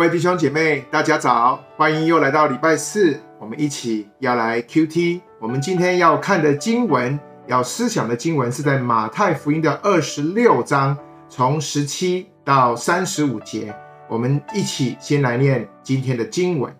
各位弟兄姐妹，大家早，欢迎又来到礼拜四，我们一起要来 QT。我们今天要看的经文，要思想的经文是在马太福音的二十六章，从十七到三十五节。我们一起先来念今天的经文。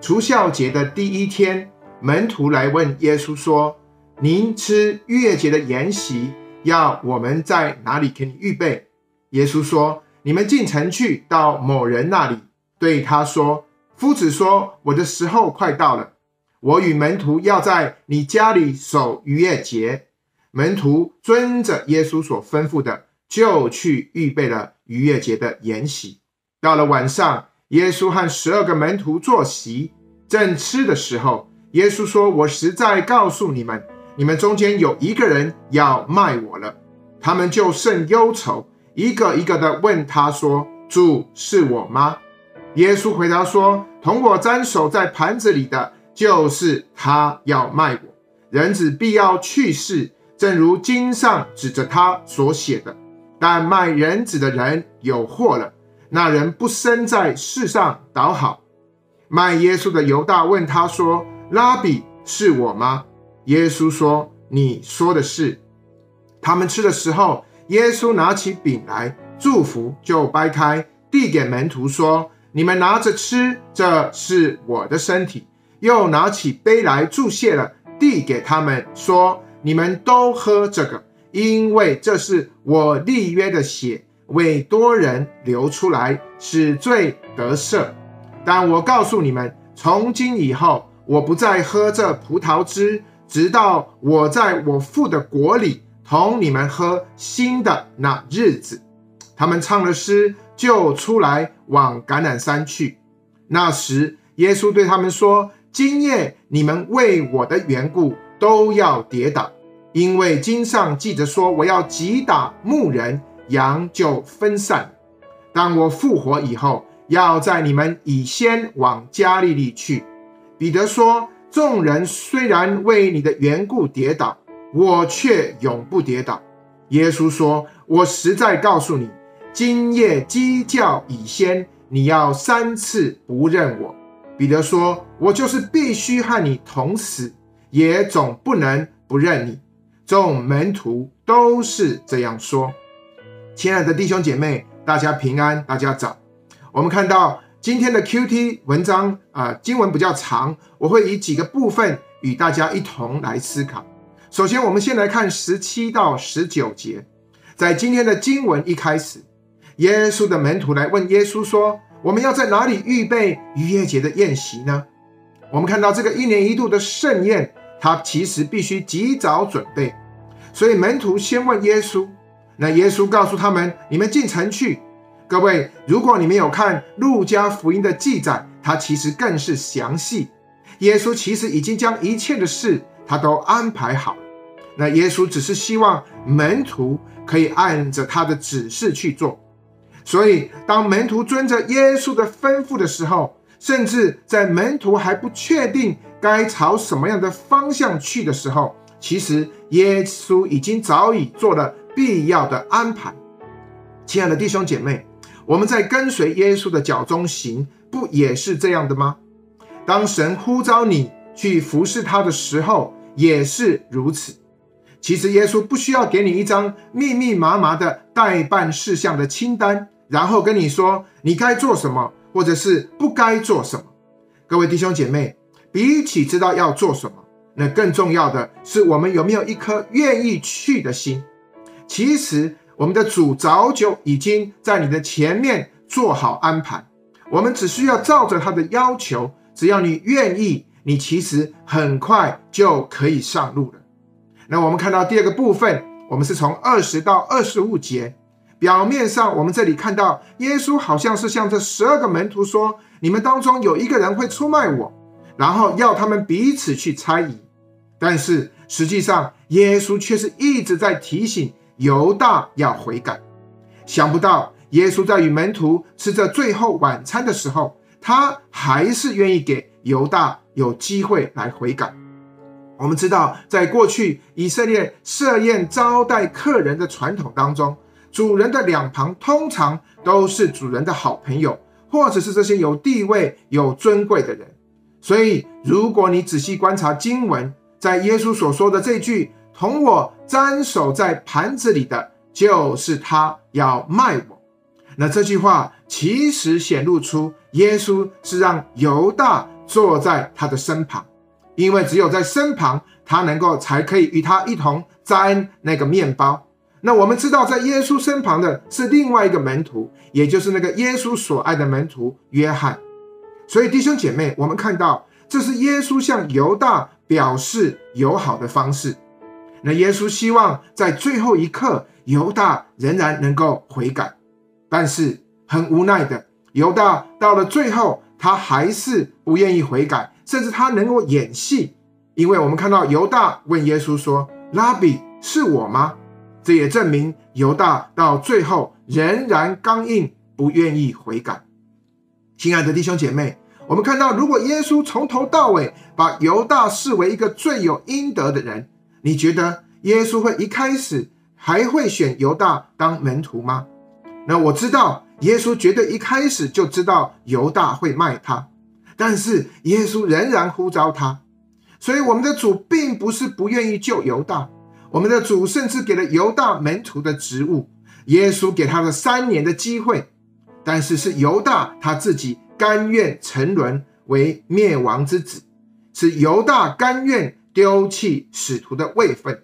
除酵节的第一天，门徒来问耶稣说：“您吃逾越节的筵席，要我们在哪里给你预备？”耶稣说。你们进城去，到某人那里，对他说：“夫子说，我的时候快到了，我与门徒要在你家里守逾越节。”门徒遵着耶稣所吩咐的，就去预备了逾越节的筵席。到了晚上，耶稣和十二个门徒坐席，正吃的时候，耶稣说：“我实在告诉你们，你们中间有一个人要卖我了。”他们就甚忧愁。一个一个的问他说：“主是我吗？”耶稣回答说：“同我沾手在盘子里的，就是他要卖我。人子必要去世，正如经上指着他所写的。但卖人子的人有祸了。那人不生在世上，倒好。”卖耶稣的犹大问他说：“拉比是我吗？”耶稣说：“你说的是。”他们吃的时候。耶稣拿起饼来，祝福，就掰开，递给门徒说：“你们拿着吃，这是我的身体。”又拿起杯来，祝谢了，递给他们说：“你们都喝这个，因为这是我立约的血，为多人流出来，使罪得赦。但我告诉你们，从今以后，我不再喝这葡萄汁，直到我在我父的国里。”同你们喝新的那日子，他们唱了诗，就出来往橄榄山去。那时，耶稣对他们说：“今夜你们为我的缘故都要跌倒，因为经上记着说，我要击打牧人，羊就分散。当我复活以后，要在你们以先往加利利去。”彼得说：“众人虽然为你的缘故跌倒。”我却永不跌倒。耶稣说：“我实在告诉你，今夜鸡叫已先，你要三次不认我。”彼得说：“我就是必须和你同死，也总不能不认你。”众门徒都是这样说。亲爱的弟兄姐妹，大家平安，大家早。我们看到今天的 QT 文章啊、经文比较长，我会以几个部分与大家一同来思考。首先，我们先来看十七到十九节。在今天的经文一开始，耶稣的门徒来问耶稣说：“我们要在哪里预备逾越节的宴席呢？”我们看到这个一年一度的盛宴，它其实必须及早准备。所以门徒先问耶稣，那耶稣告诉他们：“你们进城去。”各位，如果你们有看路加福音的记载，它其实更是详细。耶稣其实已经将一切的事他都安排好。那耶稣只是希望门徒可以按着他的指示去做，所以当门徒遵着耶稣的吩咐的时候，甚至在门徒还不确定该朝什么样的方向去的时候，其实耶稣已经早已做了必要的安排。亲爱的弟兄姐妹，我们在跟随耶稣的脚中行，不也是这样的吗？当神呼召你去服侍他的时候，也是如此。其实耶稣不需要给你一张密密麻麻的待办事项的清单，然后跟你说你该做什么，或者是不该做什么。各位弟兄姐妹，比起知道要做什么，那更重要的是我们有没有一颗愿意去的心。其实我们的主早就已经在你的前面做好安排，我们只需要照着他的要求，只要你愿意，你其实很快就可以上路了。那我们看到第二个部分，我们是从二十到二十五节。表面上，我们这里看到耶稣好像是向这十二个门徒说：“你们当中有一个人会出卖我。”然后要他们彼此去猜疑。但是实际上，耶稣却是一直在提醒犹大要悔改。想不到，耶稣在与门徒吃着最后晚餐的时候，他还是愿意给犹大有机会来悔改。我们知道，在过去以色列设宴招待客人的传统当中，主人的两旁通常都是主人的好朋友，或者是这些有地位、有尊贵的人。所以，如果你仔细观察经文，在耶稣所说的这句“同我沾手在盘子里的，就是他要卖我”，那这句话其实显露出耶稣是让犹大坐在他的身旁，因为只有在身旁，他能够才可以与他一同沾那个面包。那我们知道，在耶稣身旁的是另外一个门徒，也就是那个耶稣所爱的门徒约翰。所以弟兄姐妹，我们看到这是耶稣向犹大表示友好的方式。那耶稣希望在最后一刻，犹大仍然能够悔改，但是很无奈的，犹大到了最后，他还是不愿意悔改，甚至他能够演戏，因为我们看到犹大问耶稣说：“拉比，是我吗？”这也证明犹大到最后仍然刚硬，不愿意悔改。亲爱的弟兄姐妹，我们看到，如果耶稣从头到尾把犹大视为一个罪有应得的人，你觉得耶稣会一开始还会选犹大当门徒吗？那我知道，耶稣绝对一开始就知道犹大会卖他，但是耶稣仍然呼召他。所以，我们的主并不是不愿意救犹大。我们的主甚至给了犹大门徒的职务，耶稣给他了三年的机会，但是是犹大他自己甘愿沉沦为灭亡之子，是犹大甘愿丢弃使徒的位分，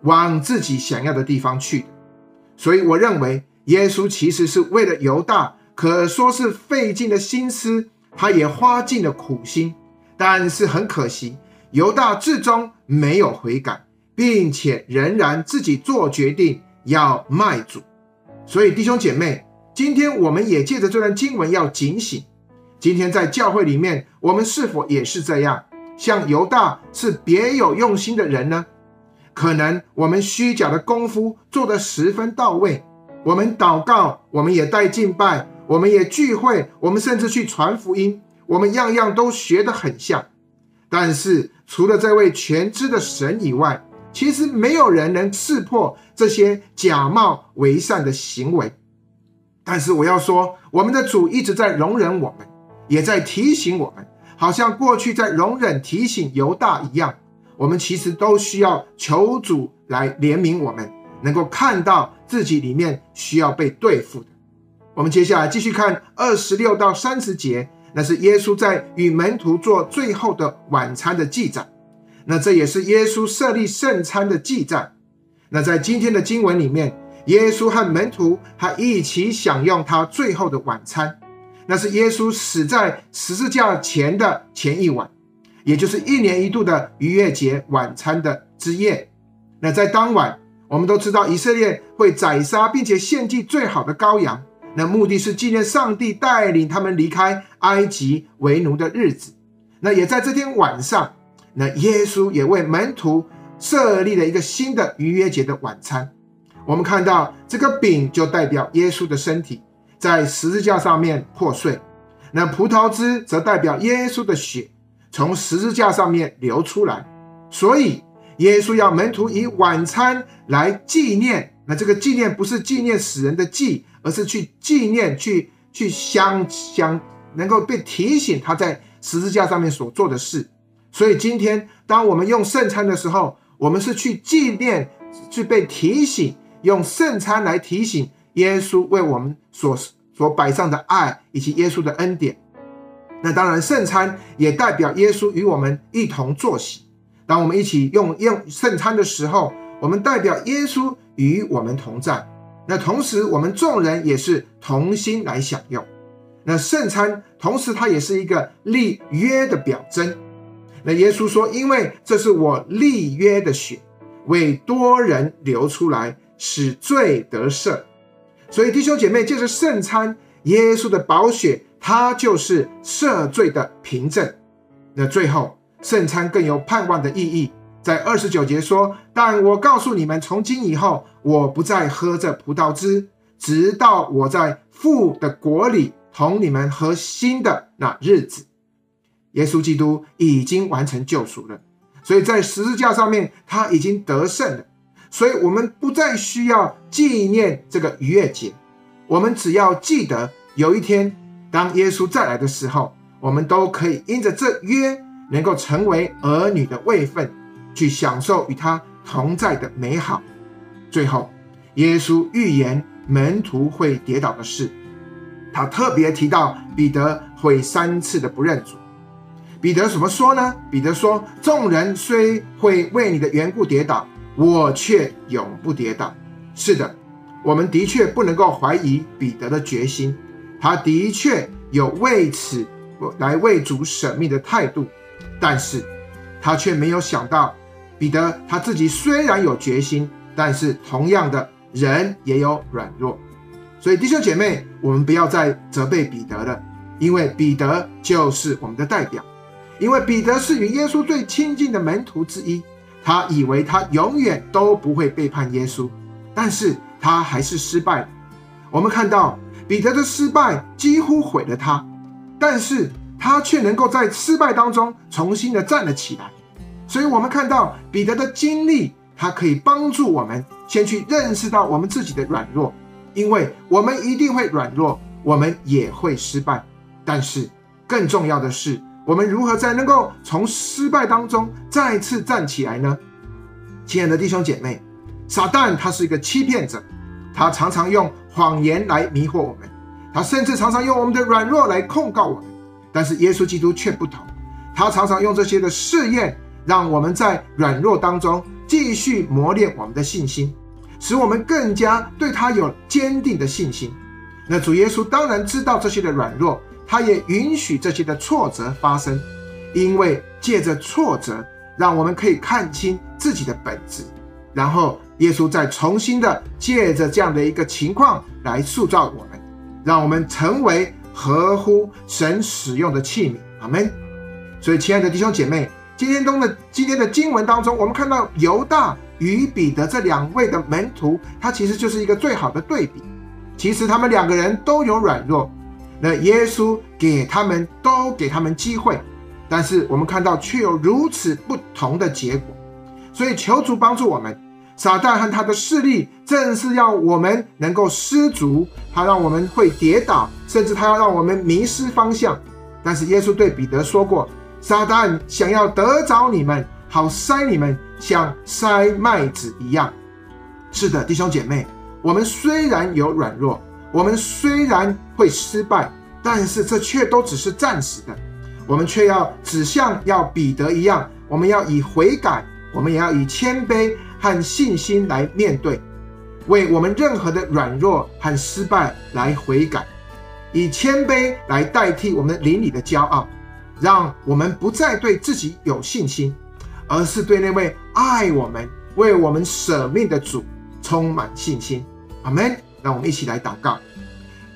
往自己想要的地方去的。所以我认为耶稣其实是为了犹大，可说是费尽了心思，他也花尽了苦心，但是很可惜，犹大至终没有悔改。并且仍然自己做决定要卖主，所以弟兄姐妹，今天我们也借着这段经文要警醒。今天在教会里面，我们是否也是这样？像犹大是别有用心的人呢？可能我们虚假的功夫做得十分到位，我们祷告，我们也带敬拜，我们也聚会，我们甚至去传福音，我们样样都学得很像。但是除了这位全知的神以外，其实没有人能识破这些假冒为善的行为，但是我要说，我们的主一直在容忍我们，也在提醒我们，好像过去在容忍提醒犹大一样。我们其实都需要求主来怜悯我们，能够看到自己里面需要被对付的。我们接下来继续看二十六到三十节，那是耶稣在与门徒做最后的晚餐的记载。那这也是耶稣设立圣餐的记载。那在今天的经文里面，耶稣和门徒还一起享用他最后的晚餐。那是耶稣死在十字架前的前一晚，也就是一年一度的逾越节晚餐的之夜。那在当晚，我们都知道以色列会宰杀并且献祭最好的羔羊，那目的是纪念上帝带领他们离开埃及为奴的日子。那也在这天晚上。那耶稣也为门徒设立了一个新的逾越节的晚餐。我们看到这个饼就代表耶稣的身体在十字架上面破碎，那葡萄汁则代表耶稣的血从十字架上面流出来。所以耶稣要门徒以晚餐来纪念。那这个纪念不是纪念死人的祭，而是去纪念、去去相相，能够被提醒他在十字架上面所做的事。所以今天，当我们用圣餐的时候，我们是去纪念，去被提醒，用圣餐来提醒耶稣为我们所所摆上的爱，以及耶稣的恩典。那当然，圣餐也代表耶稣与我们一同坐席。当我们一起用用圣餐的时候，我们代表耶稣与我们同在。那同时，我们众人也是同心来享用。那圣餐同时，它也是一个立约的表征。那耶稣说：“因为这是我立约的血，为多人流出来，使罪得赦。所以弟兄姐妹，借着圣餐，耶稣的宝血，它就是赦罪的凭证。那最后，圣餐更有盼望的意义，在二十九节说：‘但我告诉你们，从今以后，我不再喝这葡萄汁，直到我在父的国里同你们喝新的那日子。’”耶稣基督已经完成救赎了，所以在十字架上面他已经得胜了，所以我们不再需要纪念这个逾越节，我们只要记得有一天，当耶稣再来的时候，我们都可以因着这约，能够成为儿女的位分，去享受与他同在的美好。最后，耶稣预言门徒会跌倒的事，他特别提到彼得会三次的不认主。彼得怎么说呢？彼得说：“众人虽会为你的缘故跌倒，我却永不跌倒。”是的，我们的确不能够怀疑彼得的决心，他的确有为此来为主舍命的态度，但是他却没有想到，彼得他自己虽然有决心，但是同样的人也有软弱。所以弟兄姐妹，我们不要再责备彼得了，因为彼得就是我们的代表。因为彼得是与耶稣最亲近的门徒之一，他以为他永远都不会背叛耶稣，但是他还是失败了。我们看到彼得的失败几乎毁了他，但是他却能够在失败当中重新的站了起来。所以，我们看到彼得的经历，他可以帮助我们先去认识到我们自己的软弱，因为我们一定会软弱，我们也会失败。但是更重要的是，我们如何才能够从失败当中再次站起来呢？亲爱的弟兄姐妹，撒旦他是一个欺骗者，他常常用谎言来迷惑我们，他甚至常常用我们的软弱来控告我们。但是耶稣基督却不同，他常常用这些的试验，让我们在软弱当中继续磨练我们的信心，使我们更加对他有坚定的信心。那主耶稣当然知道这些的软弱。他也允许这些的挫折发生，因为借着挫折，让我们可以看清自己的本质，然后耶稣再重新的借着这样的一个情况来塑造我们，让我们成为合乎神使用的器皿。阿门。所以，亲爱的弟兄姐妹，今天中的今天的经文当中，我们看到犹大与彼得这两位的门徒，他其实就是一个最好的对比。其实他们两个人都有软弱。那耶稣给他们都给他们机会，但是我们看到却有如此不同的结果，所以求主帮助我们。撒旦和他的势力正是要我们能够失足，他让我们会跌倒，甚至他要让我们迷失方向。但是耶稣对彼得说过：“撒旦想要得着你们，好筛你们，像筛麦子一样。”是的，弟兄姐妹，我们虽然有软弱。我们虽然会失败，但是这却都只是暂时的。我们却要只像要彼得一样，我们要以悔改，我们也要以谦卑和信心来面对，为我们任何的软弱和失败来悔改，以谦卑来代替我们灵里的骄傲，让我们不再对自己有信心，而是对那位爱我们、为我们舍命的主充满信心。阿门。让我们一起来祷告，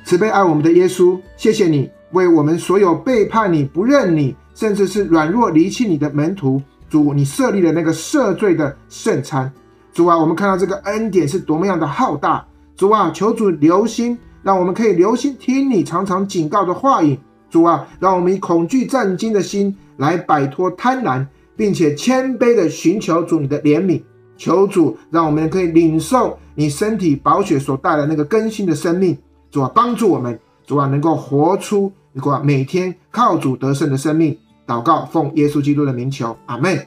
慈悲爱我们的耶稣，谢谢你为我们所有背叛你、不认你，甚至是软弱离弃你的门徒，主，你设立了那个赦罪的圣餐。主啊，我们看到这个恩典是多么样的浩大。主啊，求主留心，让我们可以留心听你常常警告的话语。主啊，让我们以恐惧战惊的心来摆脱贪婪，并且谦卑的寻求主你的怜悯。求主让我们可以领受你身体宝血所带来那个更新的生命，主啊，帮助我们，主啊，能够活出一个每天靠主得胜的生命。祷告，奉耶稣基督的名求，阿门。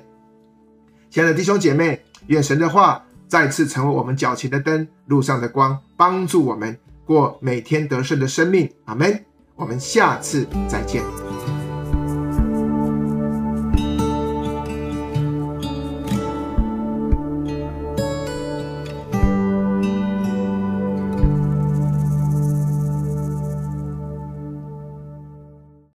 亲爱的弟兄姐妹，愿神的话再次成为我们脚前的灯，路上的光，帮助我们过每天得胜的生命。阿门。我们下次再见。